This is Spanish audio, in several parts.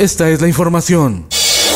Esta es la información.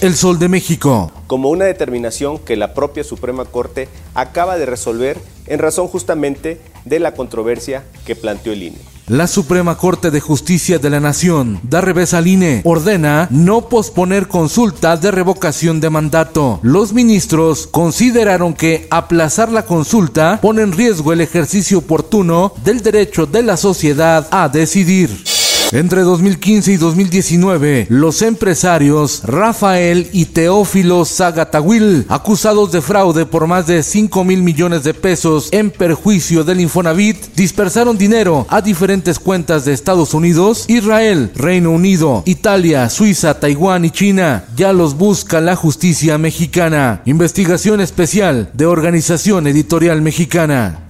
El Sol de México. Como una determinación que la propia Suprema Corte acaba de resolver en razón justamente de la controversia que planteó el INE. La Suprema Corte de Justicia de la Nación da revés al INE, ordena no posponer consulta de revocación de mandato. Los ministros consideraron que aplazar la consulta pone en riesgo el ejercicio oportuno del derecho de la sociedad a decidir. Entre 2015 y 2019, los empresarios Rafael y Teófilo Zagatawil, acusados de fraude por más de 5 mil millones de pesos en perjuicio del Infonavit, dispersaron dinero a diferentes cuentas de Estados Unidos, Israel, Reino Unido, Italia, Suiza, Taiwán y China. Ya los busca la justicia mexicana. Investigación especial de Organización Editorial Mexicana.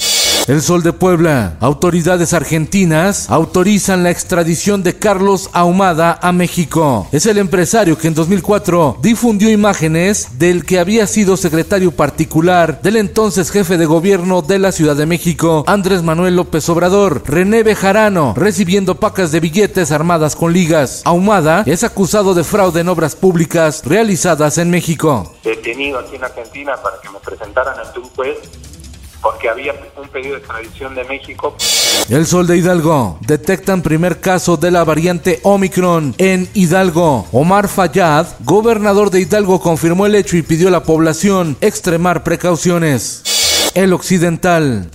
El Sol de Puebla. Autoridades argentinas autorizan la extradición de Carlos Ahumada a México. Es el empresario que en 2004 difundió imágenes del que había sido secretario particular del entonces jefe de gobierno de la Ciudad de México, Andrés Manuel López Obrador, René Bejarano, recibiendo pacas de billetes armadas con ligas. Ahumada es acusado de fraude en obras públicas realizadas en México. Detenido aquí en Argentina para que me presentaran ante un juez porque había un pedido de extradición de México. El Sol de Hidalgo. Detectan primer caso de la variante Omicron en Hidalgo. Omar Fayad, gobernador de Hidalgo, confirmó el hecho y pidió a la población extremar precauciones. El Occidental.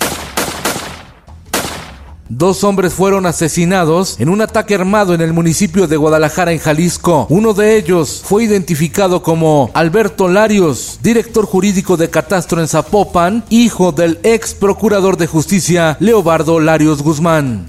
Dos hombres fueron asesinados en un ataque armado en el municipio de Guadalajara, en Jalisco. Uno de ellos fue identificado como Alberto Larios, director jurídico de Catastro en Zapopan, hijo del ex procurador de justicia Leobardo Larios Guzmán.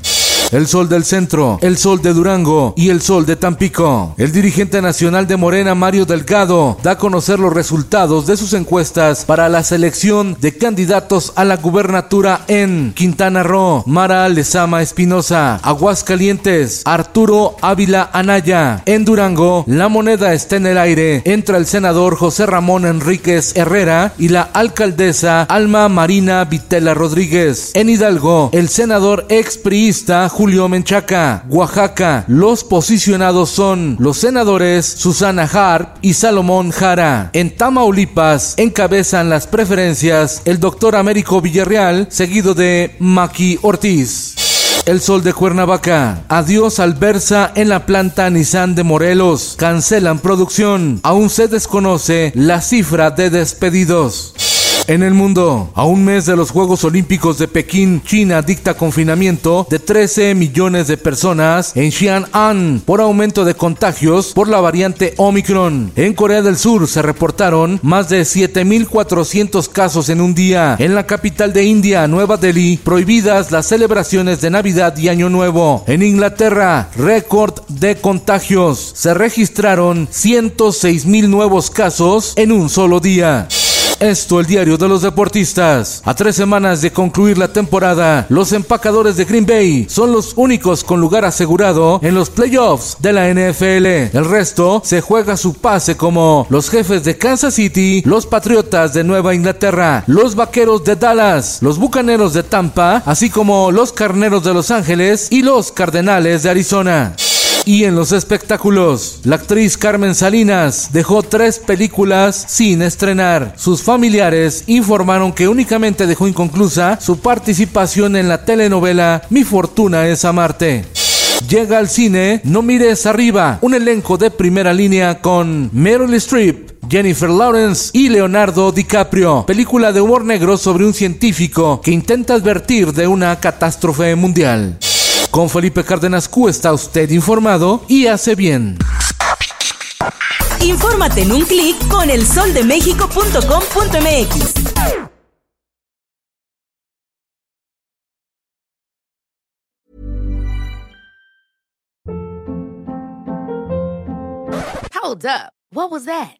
El Sol del Centro, El Sol de Durango y El Sol de Tampico. El dirigente nacional de Morena, Mario Delgado, da a conocer los resultados de sus encuestas para la selección de candidatos a la gubernatura en Quintana Roo, Mara Lezama Espinosa, Aguascalientes, Arturo Ávila Anaya. En Durango, la moneda está en el aire. Entra el senador José Ramón Enríquez Herrera y la alcaldesa Alma Marina Vitela Rodríguez. En Hidalgo, el senador expriista Julio Menchaca. Oaxaca, los posicionados son los senadores Susana Harp y Salomón Jara. En Tamaulipas encabezan las preferencias el doctor Américo Villarreal, seguido de Maki Ortiz. El Sol de Cuernavaca. Adiós al Versa en la planta Nissan de Morelos. Cancelan producción. Aún se desconoce la cifra de despedidos. En el mundo, a un mes de los Juegos Olímpicos de Pekín, China dicta confinamiento de 13 millones de personas en Xi'an por aumento de contagios por la variante Omicron. En Corea del Sur se reportaron más de 7.400 casos en un día. En la capital de India, Nueva Delhi, prohibidas las celebraciones de Navidad y Año Nuevo. En Inglaterra, récord de contagios. Se registraron 106.000 nuevos casos en un solo día. Esto el diario de los deportistas. A tres semanas de concluir la temporada, los empacadores de Green Bay son los únicos con lugar asegurado en los playoffs de la NFL. El resto se juega su pase como los jefes de Kansas City, los Patriotas de Nueva Inglaterra, los Vaqueros de Dallas, los Bucaneros de Tampa, así como los Carneros de Los Ángeles y los Cardenales de Arizona. Y en los espectáculos, la actriz Carmen Salinas dejó tres películas sin estrenar. Sus familiares informaron que únicamente dejó inconclusa su participación en la telenovela Mi fortuna es amarte. Llega al cine No mires arriba, un elenco de primera línea con Meryl Streep, Jennifer Lawrence y Leonardo DiCaprio. Película de humor negro sobre un científico que intenta advertir de una catástrofe mundial. Con Felipe Cárdenas Q está usted informado y hace bien. Infórmate en un clic con elsoldemexico.com.mx. Hold up. What was that?